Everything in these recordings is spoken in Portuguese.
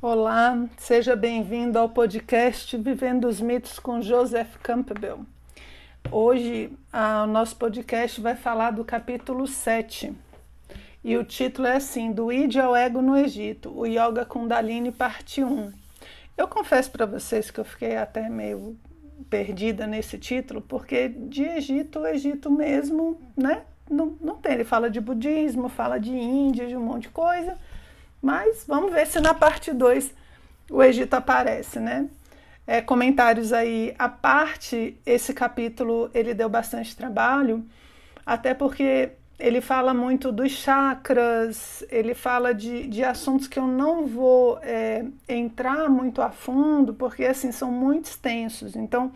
Olá, seja bem-vindo ao podcast Vivendo os Mitos com Joseph Campbell. Hoje, o nosso podcast vai falar do capítulo 7. E o título é assim: Do Id ao Ego no Egito, o Yoga Kundalini, parte 1. Eu confesso para vocês que eu fiquei até meio perdida nesse título, porque de Egito, o Egito mesmo, né? Não, não tem. Ele fala de budismo, fala de Índia, de um monte de coisa mas vamos ver se na parte 2 o Egito aparece, né? É, comentários aí a parte, esse capítulo ele deu bastante trabalho, até porque ele fala muito dos chakras, ele fala de, de assuntos que eu não vou é, entrar muito a fundo, porque assim são muito extensos. Então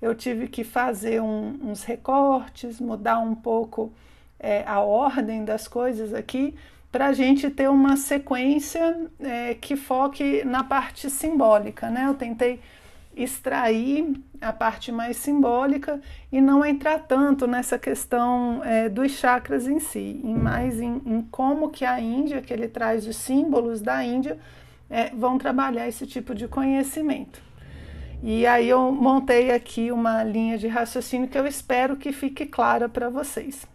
eu tive que fazer um, uns recortes, mudar um pouco é, a ordem das coisas aqui, para a gente ter uma sequência é, que foque na parte simbólica, né? Eu tentei extrair a parte mais simbólica e não entrar tanto nessa questão é, dos chakras em si, em mais em, em, como que a Índia, que ele traz os símbolos da Índia, é, vão trabalhar esse tipo de conhecimento. E aí eu montei aqui uma linha de raciocínio que eu espero que fique clara para vocês.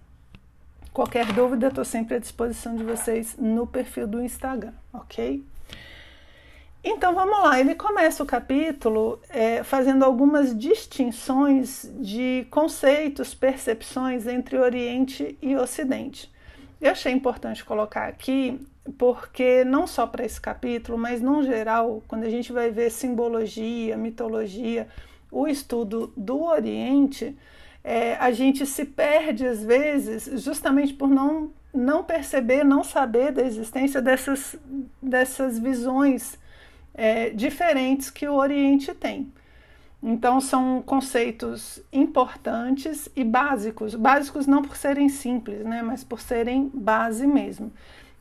Qualquer dúvida, estou sempre à disposição de vocês no perfil do Instagram, ok? Então vamos lá, ele começa o capítulo é, fazendo algumas distinções de conceitos, percepções entre Oriente e Ocidente. Eu achei importante colocar aqui, porque não só para esse capítulo, mas no geral, quando a gente vai ver simbologia, mitologia, o estudo do Oriente, é, a gente se perde às vezes justamente por não, não perceber, não saber da existência dessas, dessas visões é, diferentes que o Oriente tem. Então, são conceitos importantes e básicos. Básicos não por serem simples, né, mas por serem base mesmo.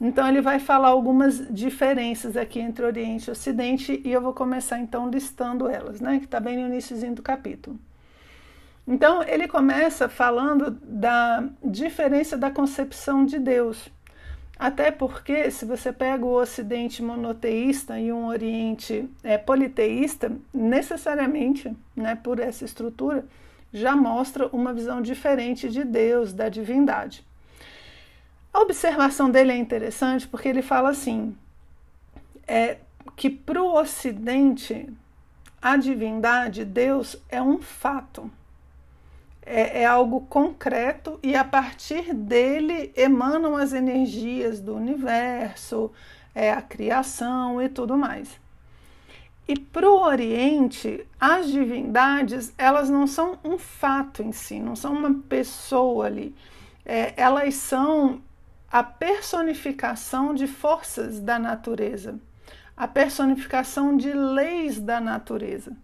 Então, ele vai falar algumas diferenças aqui entre Oriente e Ocidente e eu vou começar então listando elas, né, que está bem no iníciozinho do capítulo. Então, ele começa falando da diferença da concepção de Deus. Até porque, se você pega o Ocidente monoteísta e um Oriente é, politeísta, necessariamente, né, por essa estrutura, já mostra uma visão diferente de Deus, da divindade. A observação dele é interessante porque ele fala assim: é, que para o Ocidente, a divindade, Deus, é um fato é, é, algo concreto e a partir dele emanam as energias do universo, é, a criação e tudo mais. E para o Oriente, as divindades elas não são um fato em si, não são uma pessoa ali. É, elas são a personificação de forças da natureza, a personificação de leis da natureza.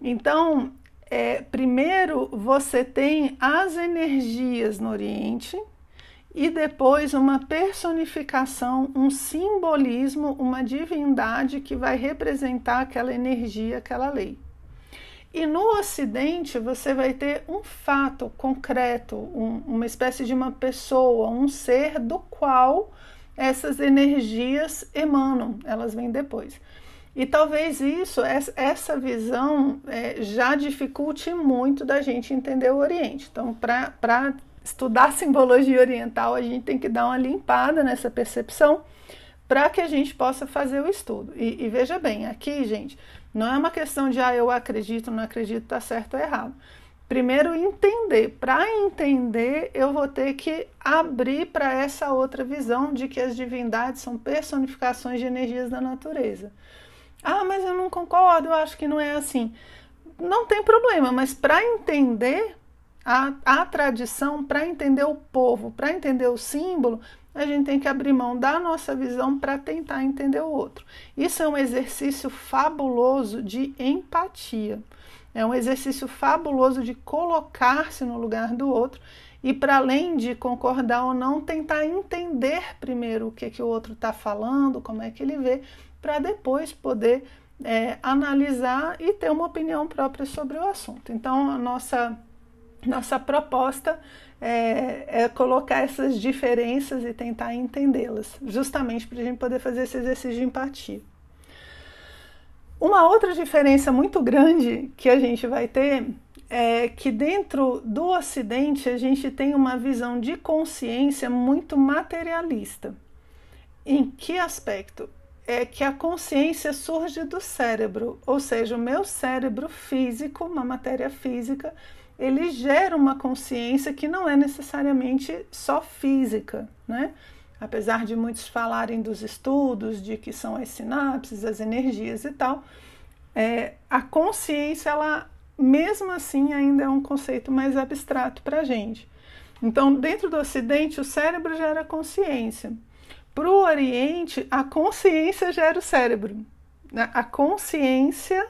Então, é, primeiro você tem as energias no Oriente e depois uma personificação, um simbolismo, uma divindade que vai representar aquela energia, aquela lei. E no Ocidente você vai ter um fato concreto, um, uma espécie de uma pessoa, um ser do qual essas energias emanam, elas vêm depois. E talvez isso, essa visão é, já dificulte muito da gente entender o Oriente. Então, para estudar simbologia oriental, a gente tem que dar uma limpada nessa percepção para que a gente possa fazer o estudo. E, e, veja bem, aqui, gente, não é uma questão de ah, eu acredito, não acredito, tá certo ou errado. Primeiro, entender. Para entender, eu vou ter que abrir para essa outra visão de que as divindades são personificações de energias da natureza. Ah, mas eu não concordo, eu acho que não é assim. Não tem problema, mas para entender a, a tradição, para entender o povo, para entender o símbolo, a gente tem que abrir mão da nossa visão para tentar entender o outro. Isso é um exercício fabuloso de empatia. É um exercício fabuloso de colocar-se no lugar do outro e, para além de concordar ou não, tentar entender primeiro o que, que o outro está falando, como é que ele vê, para depois poder é, analisar e ter uma opinião própria sobre o assunto. Então, a nossa, nossa proposta é, é colocar essas diferenças e tentar entendê-las, justamente para a gente poder fazer esse exercício de empatia. Uma outra diferença muito grande que a gente vai ter é que dentro do Ocidente a gente tem uma visão de consciência muito materialista. Em que aspecto? É que a consciência surge do cérebro, ou seja, o meu cérebro físico, uma matéria física, ele gera uma consciência que não é necessariamente só física, né? Apesar de muitos falarem dos estudos, de que são as sinapses, as energias e tal, é, a consciência, ela mesmo assim ainda é um conceito mais abstrato para a gente. Então, dentro do Ocidente, o cérebro gera consciência. Para o Oriente, a consciência gera o cérebro. Né? A consciência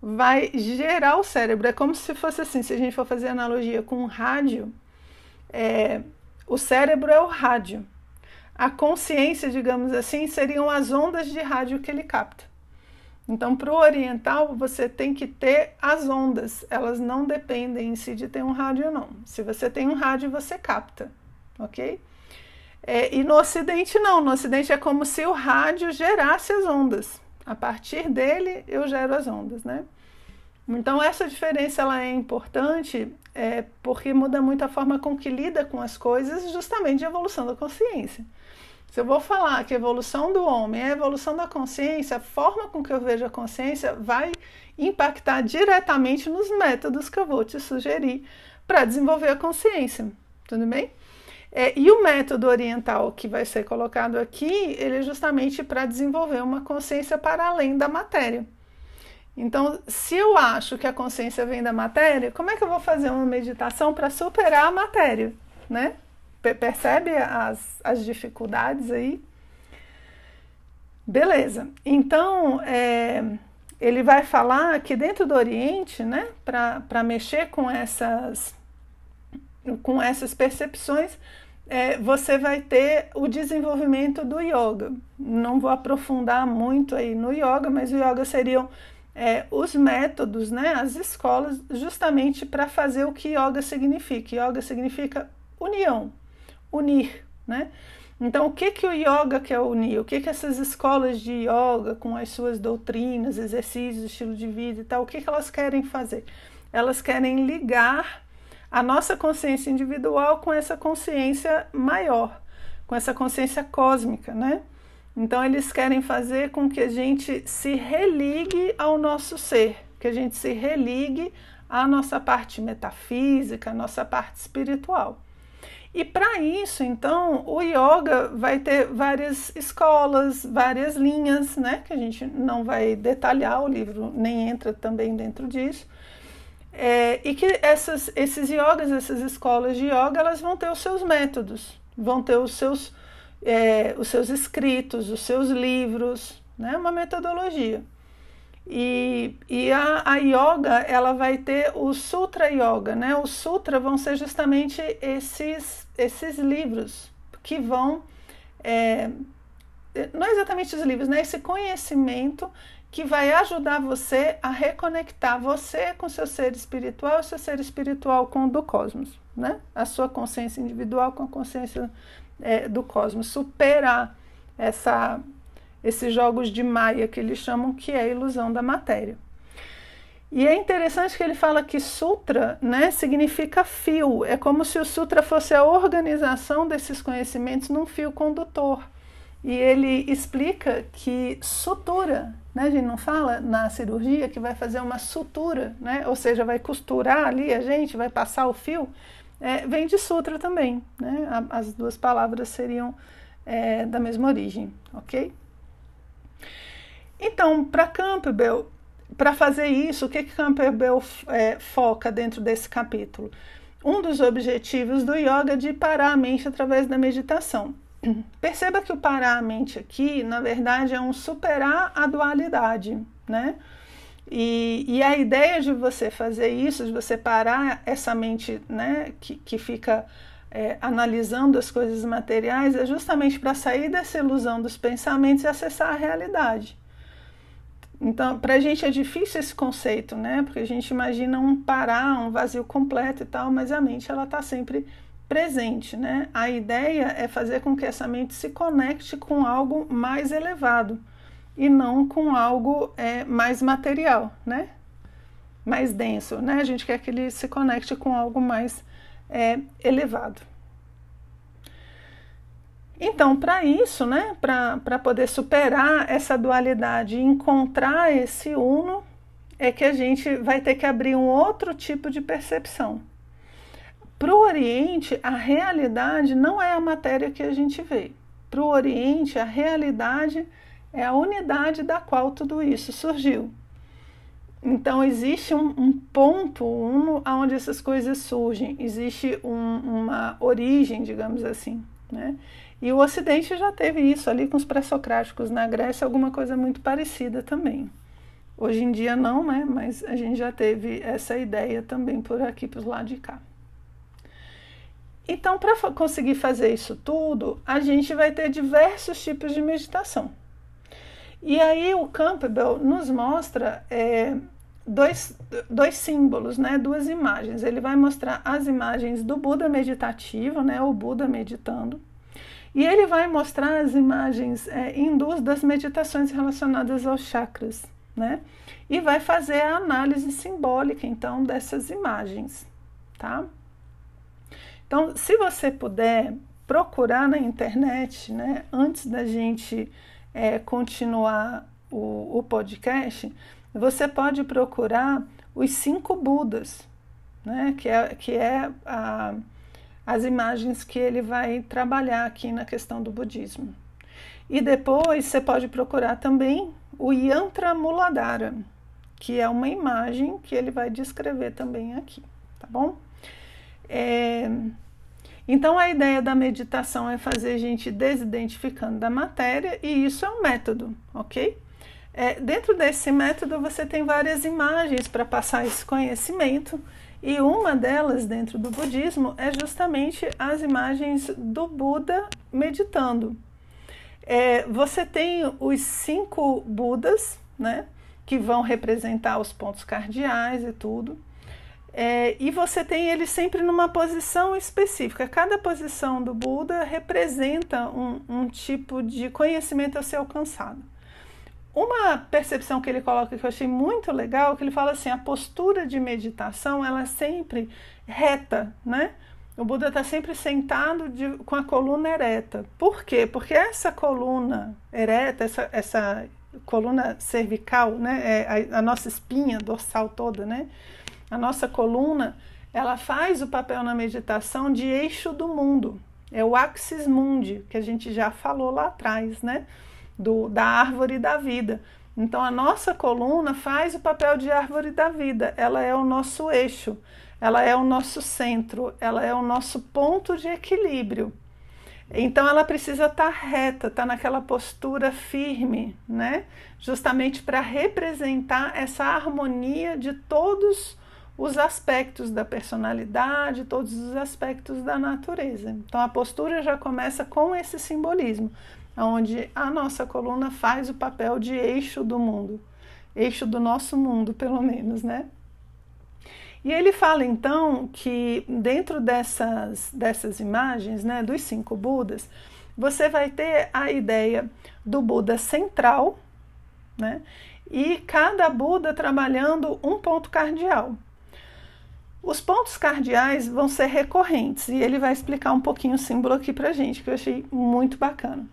vai gerar o cérebro. É como se fosse assim, se a gente for fazer analogia com um rádio, é, o cérebro é o rádio. A consciência, digamos assim, seriam as ondas de rádio que ele capta. Então, para o oriental, você tem que ter as ondas. Elas não dependem em si de ter um rádio ou não. Se você tem um rádio, você capta, ok? É, e no ocidente, não. No ocidente é como se o rádio gerasse as ondas. A partir dele, eu gero as ondas, né? Então, essa diferença ela é importante é, porque muda muito a forma com que lida com as coisas, justamente de evolução da consciência. Se eu vou falar que a evolução do homem é a evolução da consciência, a forma com que eu vejo a consciência vai impactar diretamente nos métodos que eu vou te sugerir para desenvolver a consciência. Tudo bem? É, e o método oriental que vai ser colocado aqui, ele é justamente para desenvolver uma consciência para além da matéria. Então, se eu acho que a consciência vem da matéria, como é que eu vou fazer uma meditação para superar a matéria, né? Percebe as, as dificuldades aí? Beleza. Então, é, ele vai falar que dentro do Oriente, né, para mexer com essas, com essas percepções, é, você vai ter o desenvolvimento do yoga. Não vou aprofundar muito aí no yoga, mas o yoga seriam é, os métodos, né, as escolas, justamente para fazer o que yoga significa. Yoga significa união, unir, né? Então, o que, que o yoga quer unir? O que, que essas escolas de yoga, com as suas doutrinas, exercícios, estilo de vida e tal, o que, que elas querem fazer? Elas querem ligar a nossa consciência individual com essa consciência maior, com essa consciência cósmica, né? Então, eles querem fazer com que a gente se religue ao nosso ser, que a gente se religue à nossa parte metafísica, à nossa parte espiritual. E para isso, então, o yoga vai ter várias escolas, várias linhas, né? Que a gente não vai detalhar, o livro nem entra também dentro disso. É, e que essas, esses yogas, essas escolas de yoga, elas vão ter os seus métodos, vão ter os seus, é, os seus escritos, os seus livros, né? Uma metodologia. E, e a, a yoga, ela vai ter o Sutra Yoga, né? Os Sutra vão ser justamente esses, esses livros que vão. É, não exatamente os livros, né? Esse conhecimento que vai ajudar você a reconectar você com seu ser espiritual, seu ser espiritual com o do cosmos, né? A sua consciência individual com a consciência é, do cosmos, superar essa esses jogos de Maia que eles chamam que é a ilusão da matéria. E é interessante que ele fala que sutra né, significa fio, é como se o sutra fosse a organização desses conhecimentos num fio condutor. E ele explica que sutura, né, a gente não fala na cirurgia que vai fazer uma sutura, né, ou seja, vai costurar ali a gente, vai passar o fio, é, vem de sutra também. Né, as duas palavras seriam é, da mesma origem, ok? Então, para Campbell, para fazer isso, o que, que Campbell é, foca dentro desse capítulo? Um dos objetivos do yoga é de parar a mente através da meditação. Perceba que o parar a mente aqui, na verdade, é um superar a dualidade, né? E, e, a ideia de você fazer isso, de você parar essa mente né, que, que fica é, analisando as coisas materiais, é justamente para sair dessa ilusão dos pensamentos e acessar a realidade Então, para a gente é difícil esse conceito, né? Porque a gente imagina um parar, um vazio completo e tal, mas a mente ela está sempre presente, né? A ideia é fazer com que essa mente se conecte com algo mais elevado e não com algo é, mais material, né? Mais denso, né? A gente quer que ele se conecte com algo mais é, elevado. Então, para isso, né, para poder superar essa dualidade e encontrar esse uno, é que a gente vai ter que abrir um outro tipo de percepção. Para o Oriente, a realidade não é a matéria que a gente vê. Para o Oriente, a realidade é a unidade da qual tudo isso surgiu. Então, existe um, um ponto uno onde essas coisas surgem, existe um, uma origem, digamos assim. Né? E o Ocidente já teve isso ali com os pré-socráticos na Grécia, alguma coisa muito parecida também. Hoje em dia não, né? Mas a gente já teve essa ideia também por aqui, para os lados de cá. Então, para conseguir fazer isso tudo, a gente vai ter diversos tipos de meditação. E aí o Campbell nos mostra é, dois, dois símbolos, né, duas imagens. Ele vai mostrar as imagens do Buda meditativo, né, o Buda meditando, e ele vai mostrar as imagens é, hindus das meditações relacionadas aos chakras, né? E vai fazer a análise simbólica, então, dessas imagens, tá? Então, se você puder procurar na internet, né, antes da gente é, continuar o, o podcast, você pode procurar os cinco Budas, né, que é, que é a as imagens que ele vai trabalhar aqui na questão do budismo. E depois você pode procurar também o Yantra Muladhara, que é uma imagem que ele vai descrever também aqui, tá bom? É, então a ideia da meditação é fazer a gente desidentificando da matéria e isso é um método, ok? É, dentro desse método você tem várias imagens para passar esse conhecimento e uma delas, dentro do budismo, é justamente as imagens do Buda meditando. É, você tem os cinco Budas, né, que vão representar os pontos cardeais e tudo. É, e você tem ele sempre numa posição específica. Cada posição do Buda representa um, um tipo de conhecimento a ser alcançado. Uma percepção que ele coloca que eu achei muito legal, que ele fala assim, a postura de meditação, ela é sempre reta, né? O Buda está sempre sentado de, com a coluna ereta. Por quê? Porque essa coluna ereta, essa, essa coluna cervical, né? É a, a nossa espinha dorsal toda, né? A nossa coluna, ela faz o papel na meditação de eixo do mundo. É o axis mundi, que a gente já falou lá atrás, né? do, da árvore da vida. Então, a nossa coluna faz o papel de árvore da vida, ela é o nosso eixo, ela é o nosso centro, ela é o nosso ponto de equilíbrio. Então, ela precisa estar tá reta, estar tá naquela postura firme, né? Justamente para representar essa harmonia de todos os aspectos da personalidade, todos os aspectos da natureza. Então, a postura já começa com esse simbolismo onde a nossa coluna faz o papel de eixo do mundo, eixo do nosso mundo, pelo menos, né? E ele fala então que dentro dessas, dessas imagens, né, dos cinco Budas, você vai ter a ideia do Buda central, né? E cada Buda trabalhando um ponto cardial. Os pontos cardeais vão ser recorrentes e ele vai explicar um pouquinho o símbolo aqui pra gente, que eu achei muito bacana.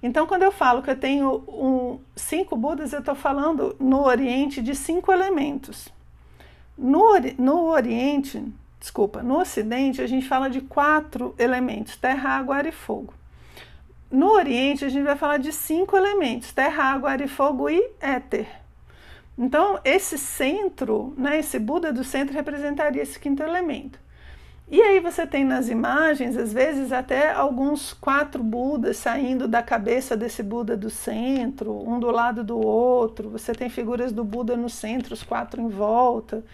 Então, quando eu falo que eu tenho um, cinco Budas, eu estou falando no Oriente de cinco elementos. No, no Oriente, desculpa, no Ocidente, a gente fala de quatro elementos: terra, água, ar e fogo. No Oriente, a gente vai falar de cinco elementos: terra, água, ar e fogo e éter. Então, esse centro, né, esse Buda do centro representaria esse quinto elemento. E aí você tem nas imagens, às vezes, até alguns quatro Budas saindo da cabeça desse Buda do centro, um do lado do outro. Você tem figuras do Buda no centro, os quatro em volta.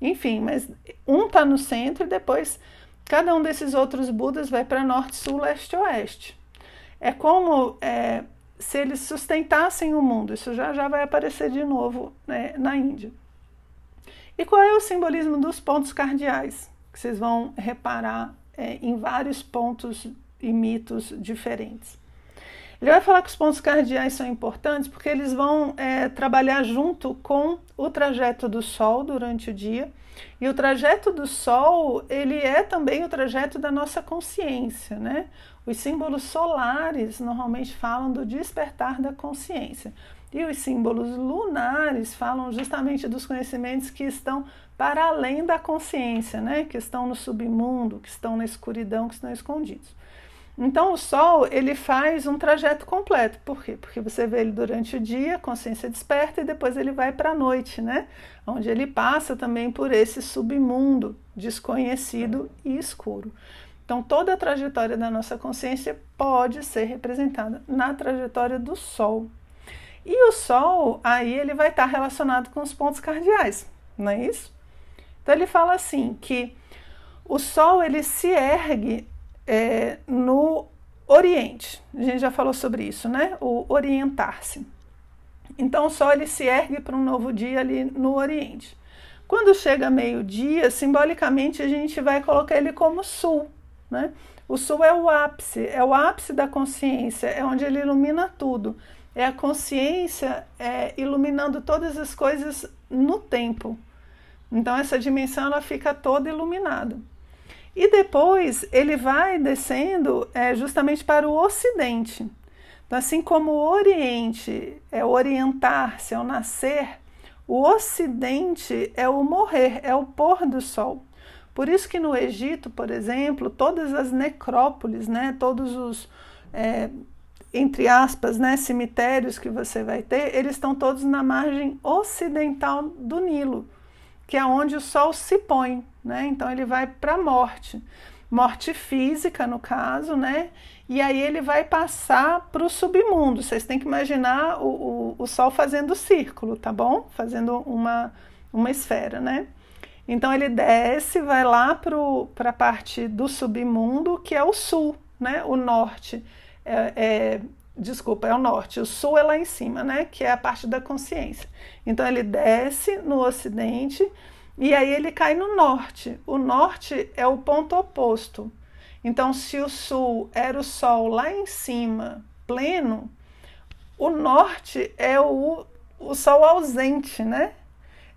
Enfim, mas um está no centro e depois cada um desses outros Budas vai para norte, sul, leste, oeste. É como é, se eles sustentassem o mundo. Isso já já vai aparecer de novo né, na Índia. E qual é o simbolismo dos pontos cardeais? Que vocês vão reparar é, em vários pontos e mitos diferentes. Ele vai falar que os pontos cardeais são importantes porque eles vão é, trabalhar junto com o trajeto do Sol durante o dia. E o trajeto do Sol, ele é também o trajeto da nossa consciência, né? Os símbolos solares normalmente falam do despertar da consciência. E os símbolos lunares falam justamente dos conhecimentos que estão para além da consciência, né? que estão no submundo, que estão na escuridão, que estão escondidos. Então o Sol ele faz um trajeto completo. Por quê? Porque você vê ele durante o dia, consciência desperta, e depois ele vai para a noite, né? Onde ele passa também por esse submundo desconhecido e escuro. Então toda a trajetória da nossa consciência pode ser representada na trajetória do Sol. E o Sol, aí ele vai estar relacionado com os pontos cardeais, não é isso? Então ele fala assim que o Sol ele se ergue é, no Oriente. A gente já falou sobre isso, né? O orientar-se. Então o Sol ele se ergue para um novo dia ali no Oriente. Quando chega meio-dia, simbolicamente a gente vai colocar ele como Sul, né? O Sul é o ápice, é o ápice da consciência, é onde ele ilumina tudo é a consciência é, iluminando todas as coisas no tempo. Então essa dimensão ela fica toda iluminada. E depois ele vai descendo é, justamente para o Ocidente. Então, assim como o Oriente é orientar-se, é o nascer, o Ocidente é o morrer, é o pôr do sol. Por isso que no Egito, por exemplo, todas as necrópolis, né, todos os é, entre aspas, né, cemitérios que você vai ter, eles estão todos na margem ocidental do Nilo, que é onde o sol se põe, né? Então ele vai para a morte, morte física no caso, né? E aí ele vai passar para o submundo. Vocês têm que imaginar o, o, o sol fazendo círculo, tá bom? Fazendo uma, uma esfera, né? Então ele desce, vai lá para a parte do submundo, que é o sul, né? O norte é, é, desculpa, é o norte, o sul é lá em cima, né? Que é a parte da consciência. Então ele desce no ocidente e aí ele cai no norte. O norte é o ponto oposto. Então, se o sul era o sol lá em cima, pleno, o norte é o, o sol ausente, né?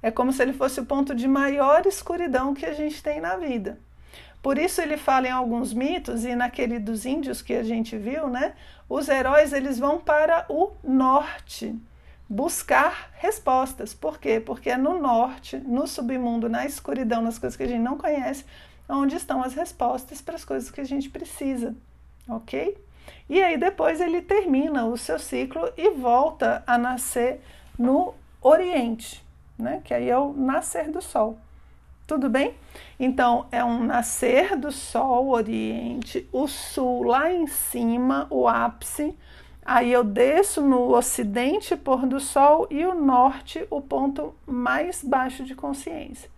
É como se ele fosse o ponto de maior escuridão que a gente tem na vida. Por isso ele fala em alguns mitos e naquele dos índios que a gente viu, né? Os heróis eles vão para o norte buscar respostas. Por quê? Porque é no norte, no submundo, na escuridão, nas coisas que a gente não conhece, onde estão as respostas para as coisas que a gente precisa, ok? E aí depois ele termina o seu ciclo e volta a nascer no Oriente, né? Que aí é o nascer do Sol. Tudo bem? Então, é um nascer do sol oriente, o sul lá em cima, o ápice. Aí eu desço no ocidente, pôr do sol, e o norte, o ponto mais baixo de consciência.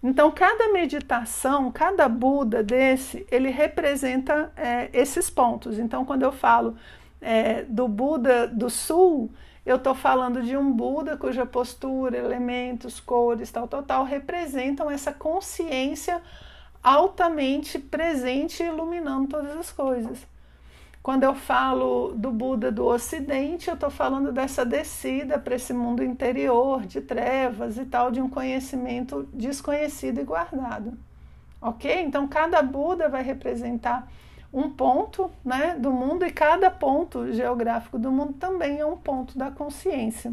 Então, cada meditação, cada Buda desse, ele representa é, esses pontos. Então, quando eu falo é, do Buda do sul, eu estou falando de um Buda cuja postura, elementos, cores, tal, tal, tal, representam essa consciência altamente presente e iluminando todas as coisas. Quando eu falo do Buda do Ocidente, eu estou falando dessa descida para esse mundo interior de trevas e tal, de um conhecimento desconhecido e guardado. Ok? Então, cada Buda vai representar um ponto né, do mundo e cada ponto geográfico do mundo também é um ponto da consciência.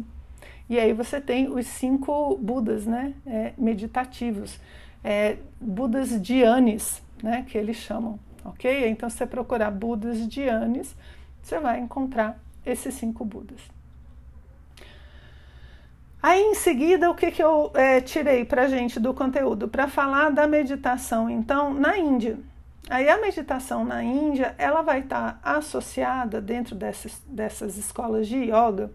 E aí você tem os cinco Budas né, é, meditativos, é, Budas Dhyanis, né, que eles chamam, ok? Então, se você procurar Budas Dhyanis, você vai encontrar esses cinco Budas. Aí, em seguida, o que, que eu é, tirei para gente do conteúdo? Para falar da meditação, então, na Índia. Aí a meditação na Índia, ela vai estar associada dentro dessas, dessas escolas de yoga.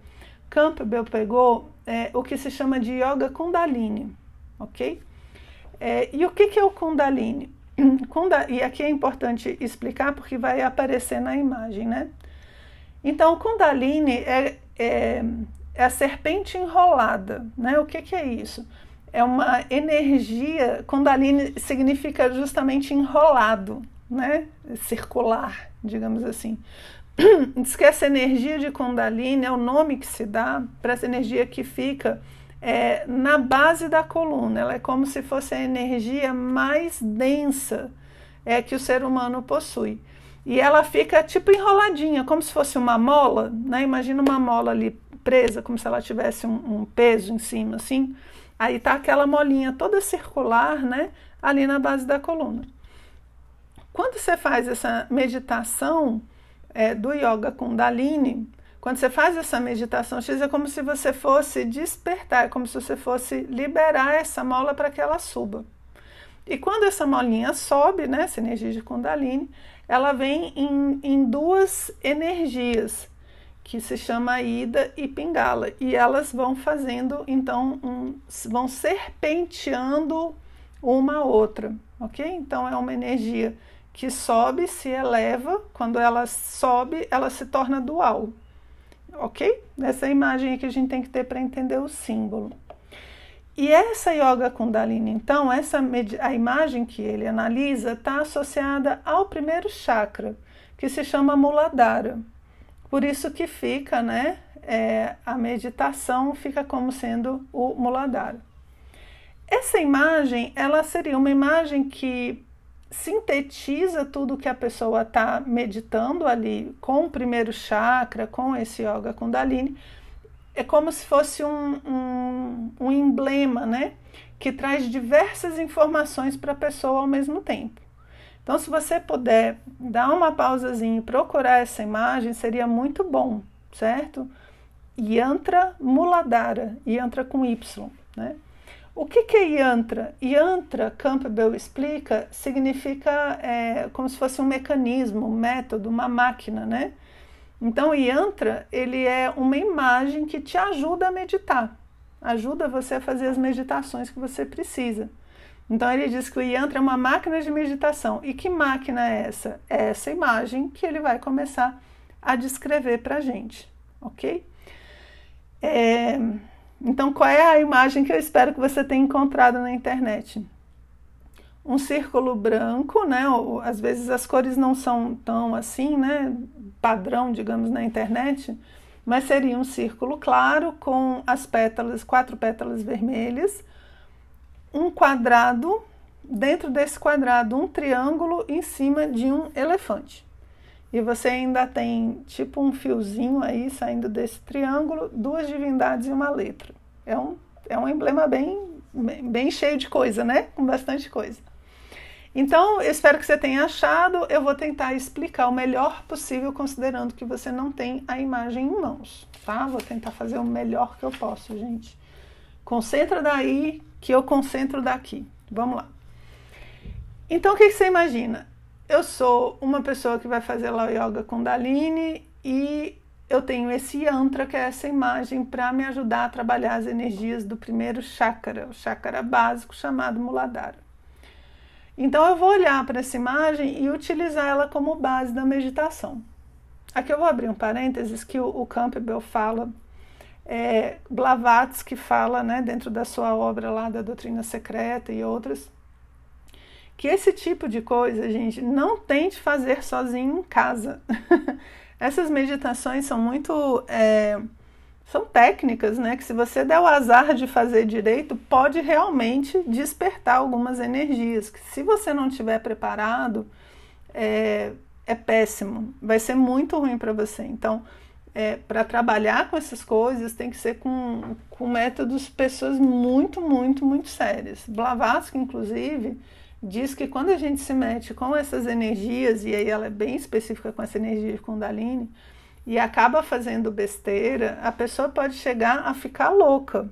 Campbell pegou é, o que se chama de yoga kundalini, ok? É, e o que, que é o kundalini? Kunda, e aqui é importante explicar porque vai aparecer na imagem, né? Então, Kundalini é, é, é a serpente enrolada. Né? O que, que é isso? É uma energia. Kundalini significa justamente enrolado, né? circular, digamos assim. Diz que essa energia de Kundalini é o nome que se dá para essa energia que fica é, na base da coluna. Ela é como se fosse a energia mais densa é, que o ser humano possui. E ela fica tipo enroladinha, como se fosse uma mola, né? Imagina uma mola ali presa, como se ela tivesse um, um peso em cima, assim. Aí tá aquela molinha toda circular, né? Ali na base da coluna. Quando você faz essa meditação é, do Yoga Kundalini, quando você faz essa meditação X, é como se você fosse despertar, é como se você fosse liberar essa mola para que ela suba. E quando essa molinha sobe, né, essa energia de Kundalini, ela vem em, em duas energias, que se chama Ida e Pingala. E elas vão fazendo, então, um, vão serpenteando uma a outra, ok? Então é uma energia que sobe, se eleva, quando ela sobe, ela se torna dual, ok? Essa é a imagem que a gente tem que ter para entender o símbolo. E essa yoga kundalini, então, essa a imagem que ele analisa está associada ao primeiro chakra, que se chama Muladhara. Por isso que fica, né, é, a meditação fica como sendo o Muladhara. Essa imagem, ela seria uma imagem que sintetiza tudo que a pessoa está meditando ali com o primeiro chakra, com esse yoga kundalini, é como se fosse um, um, um emblema, né? Que traz diversas informações para a pessoa ao mesmo tempo. Então, se você puder dar uma pausazinha e procurar essa imagem, seria muito bom, certo? Yantra Muladhara, Yantra com Y, né? O que, que é Yantra? Yantra, Campbell explica, significa é, como se fosse um mecanismo, um método, uma máquina, né? Então, yantra, ele é uma imagem que te ajuda a meditar, ajuda você a fazer as meditações que você precisa. Então, ele diz que o yantra é uma máquina de meditação. E que máquina é essa? É essa imagem que ele vai começar a descrever para a gente, ok? É, então, qual é a imagem que eu espero que você tenha encontrado na internet? um círculo branco, né? Às vezes as cores não são tão assim, né? Padrão, digamos, na internet, mas seria um círculo claro com as pétalas, quatro pétalas vermelhas, um quadrado, dentro desse quadrado, um triângulo em cima de um elefante. E você ainda tem tipo um fiozinho aí saindo desse triângulo, duas divindades e uma letra. É um, é um emblema bem, bem cheio de coisa, né? Com bastante coisa. Então, eu espero que você tenha achado. Eu vou tentar explicar o melhor possível, considerando que você não tem a imagem em mãos, tá? Vou tentar fazer o melhor que eu posso, gente. Concentra daí, que eu concentro daqui. Vamos lá. Então, o que, você imagina? Eu sou uma pessoa que vai fazer lá yoga Kundalini e eu tenho esse yantra, que é essa imagem, para me ajudar a trabalhar as energias do primeiro chakra, o chakra básico chamado Muladhara. Então eu vou olhar para essa imagem e utilizar ela como base da meditação. Aqui eu vou abrir um parênteses que o, o Campbell fala, é, Blavatsky fala, né, dentro da sua obra lá da Doutrina Secreta e outras, que esse tipo de coisa, gente, não tente fazer sozinho em casa. Essas meditações são muito é, são técnicas, né? Que se você der o azar de fazer direito, pode realmente despertar algumas energias. Que se você não estiver preparado, é, é péssimo. Vai ser muito ruim para você. Então, é, para trabalhar com essas coisas, tem que ser com, com métodos, pessoas muito, muito, muito sérias. Blavatsky, inclusive, diz que quando a gente se mete com essas energias, e aí ela é bem específica com essa energia de Kundalini, e acaba fazendo besteira, a pessoa pode chegar a ficar louca.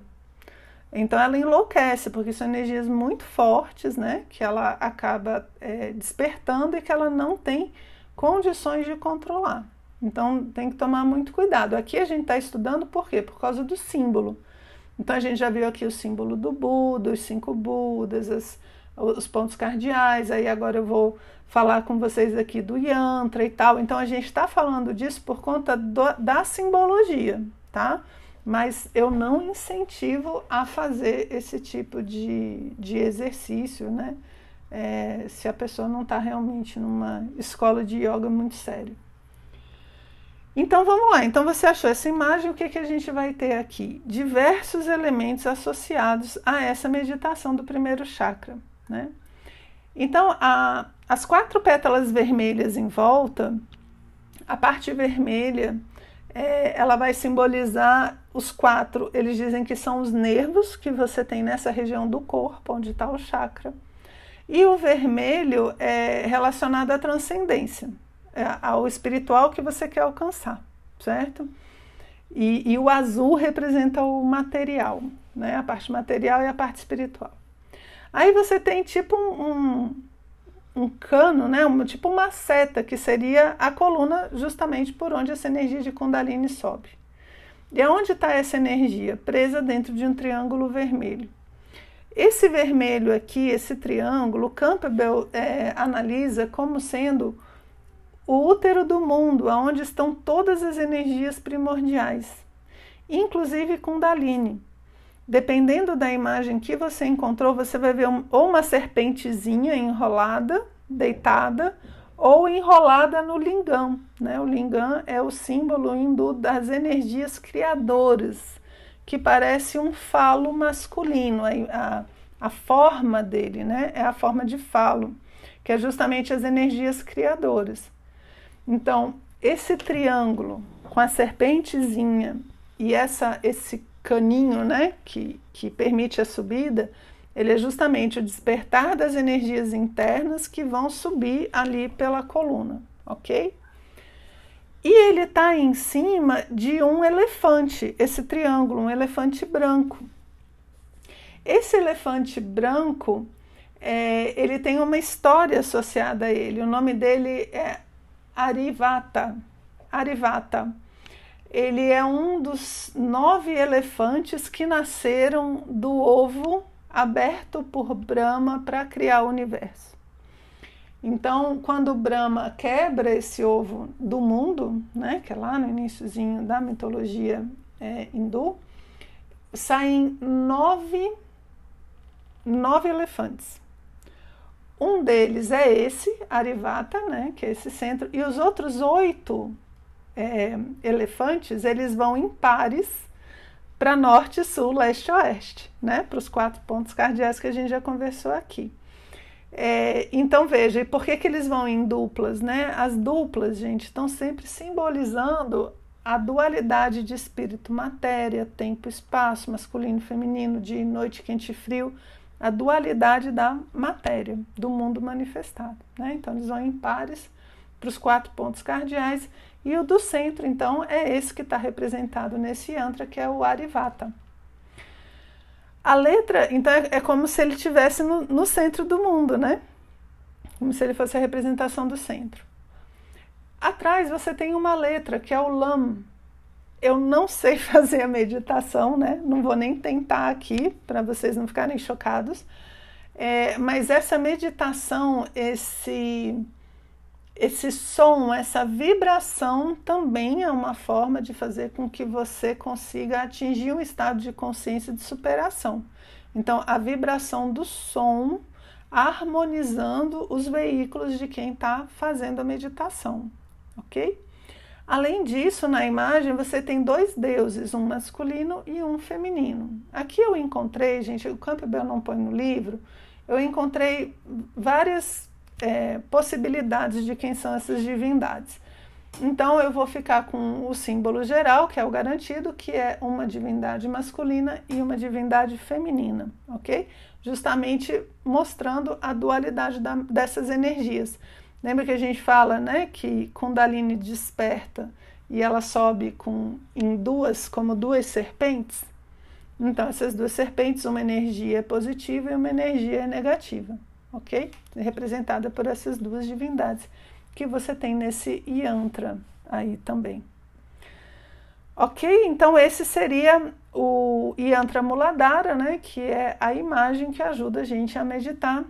Então ela enlouquece, porque são energias muito fortes, né? Que ela acaba é, despertando e que ela não tem condições de controlar. Então tem que tomar muito cuidado. Aqui a gente está estudando por quê? Por causa do símbolo. Então a gente já viu aqui o símbolo do Buda, os cinco Budas, as, os pontos cardeais. Aí agora eu vou falar com vocês aqui do Yantra e tal. Então a gente está falando disso por conta do, da simbologia, tá? Mas eu não incentivo a fazer esse tipo de, de exercício, né? É, se a pessoa não está realmente numa escola de yoga muito séria. Então vamos lá. Então você achou essa imagem? O que, que a gente vai ter aqui? Diversos elementos associados a essa meditação do primeiro chakra, né? Então a, as quatro pétalas vermelhas em volta, a parte vermelha, é, ela vai simbolizar os quatro. Eles dizem que são os nervos que você tem nessa região do corpo, onde está o chakra. E o vermelho é relacionado à transcendência, é, ao espiritual que você quer alcançar, certo? E, e, o azul representa o material, né? A parte material e a parte espiritual. Aí você tem tipo um, um, um cano, né? Um, tipo uma seta, que seria a coluna justamente por onde essa energia de Kundalini sobe. E aonde está essa energia? Presa dentro de um triângulo vermelho. Esse vermelho aqui, esse triângulo, Campbell é, analisa como sendo o útero do mundo, onde estão todas as energias primordiais, inclusive Kundalini. Dependendo da imagem que você encontrou, você vai ver ou uma serpentezinha enrolada, deitada, ou enrolada no lingam. Né? O lingam é o símbolo hindu das energias criadoras que parece um falo masculino. A, a, a forma dele né, é a forma de falo, que é justamente as energias criadoras. Então, esse triângulo com a serpentezinha e essa, esse caninho né, que, que permite a subida, ele é justamente o despertar das energias internas que vão subir ali pela coluna, ok? E ele está em cima de um elefante, esse triângulo, um elefante branco. Esse elefante branco, é, ele tem uma história associada a ele. O nome dele é Arivata. Arivata. Ele é um dos nove elefantes que nasceram do ovo aberto por Brahma para criar o universo. Então, quando Brahma quebra esse ovo do mundo, né, que é lá no iníciozinho da mitologia é, hindu, saem nove, nove elefantes. Um deles é esse, Arivata, né, que é esse centro, e os outros oito é, elefantes, eles vão em pares para norte, sul, leste oeste, né, para os quatro pontos cardeais que a gente já conversou aqui. É, então veja, e por que, que eles vão em duplas? Né? As duplas, gente, estão sempre simbolizando a dualidade de espírito, matéria, tempo, espaço, masculino, feminino, dia e noite, quente e frio, a dualidade da matéria, do mundo manifestado. Né? Então eles vão em pares para os quatro pontos cardeais e o do centro, então, é esse que está representado nesse yantra, que é o Arivata. A letra, então, é, é como se ele estivesse no, no centro do mundo, né? Como se ele fosse a representação do centro. Atrás você tem uma letra, que é o Lam. Eu não sei fazer a meditação, né? Não vou nem tentar aqui, para vocês não ficarem chocados. É, mas essa meditação, esse esse som, essa vibração também é uma forma de fazer com que você consiga atingir um estado de consciência de superação. Então, a vibração do som harmonizando os veículos de quem está fazendo a meditação, ok? Além disso, na imagem você tem dois deuses, um masculino e um feminino. Aqui eu encontrei, gente, o Campbell não põe no livro, eu encontrei várias é, possibilidades de quem são essas divindades. Então eu vou ficar com o símbolo geral, que é o garantido, que é uma divindade masculina e uma divindade feminina, ok? Justamente mostrando a dualidade da, dessas energias. Lembra que a gente fala, né, que Kundalini desperta e ela sobe com em duas, como duas serpentes? Então essas duas serpentes, uma energia é positiva e uma energia é negativa ok? Representada por essas duas divindades que você tem nesse yantra aí também. Ok? Então esse seria o yantra muladhara, né? Que é a imagem que ajuda a gente a meditar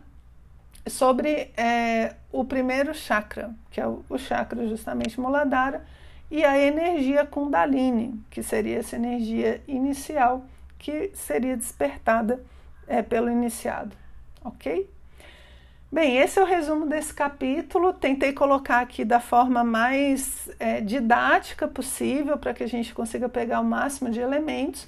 sobre é, o primeiro chakra, que é o, chakra justamente Muladhara, e a energia Kundalini, que seria essa energia inicial que seria despertada é, pelo iniciado, ok? Bem, esse é o resumo desse capítulo. Tentei colocar aqui da forma mais é, didática possível para que a gente consiga pegar o máximo de elementos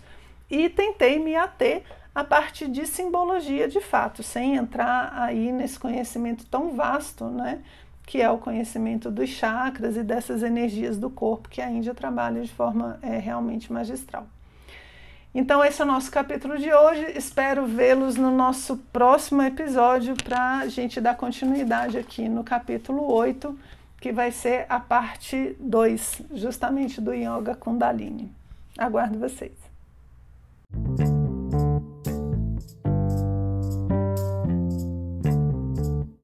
e tentei me ater a partir de simbologia de fato, sem entrar aí nesse conhecimento tão vasto, né? Que é o conhecimento dos chakras e dessas energias do corpo que a Índia trabalha de forma é, realmente magistral. Então, esse é o nosso capítulo de hoje. Espero vê-los no nosso próximo episódio para a gente dar continuidade aqui no capítulo 8, que vai ser a parte 2, justamente do Yoga Kundalini. Aguardo vocês.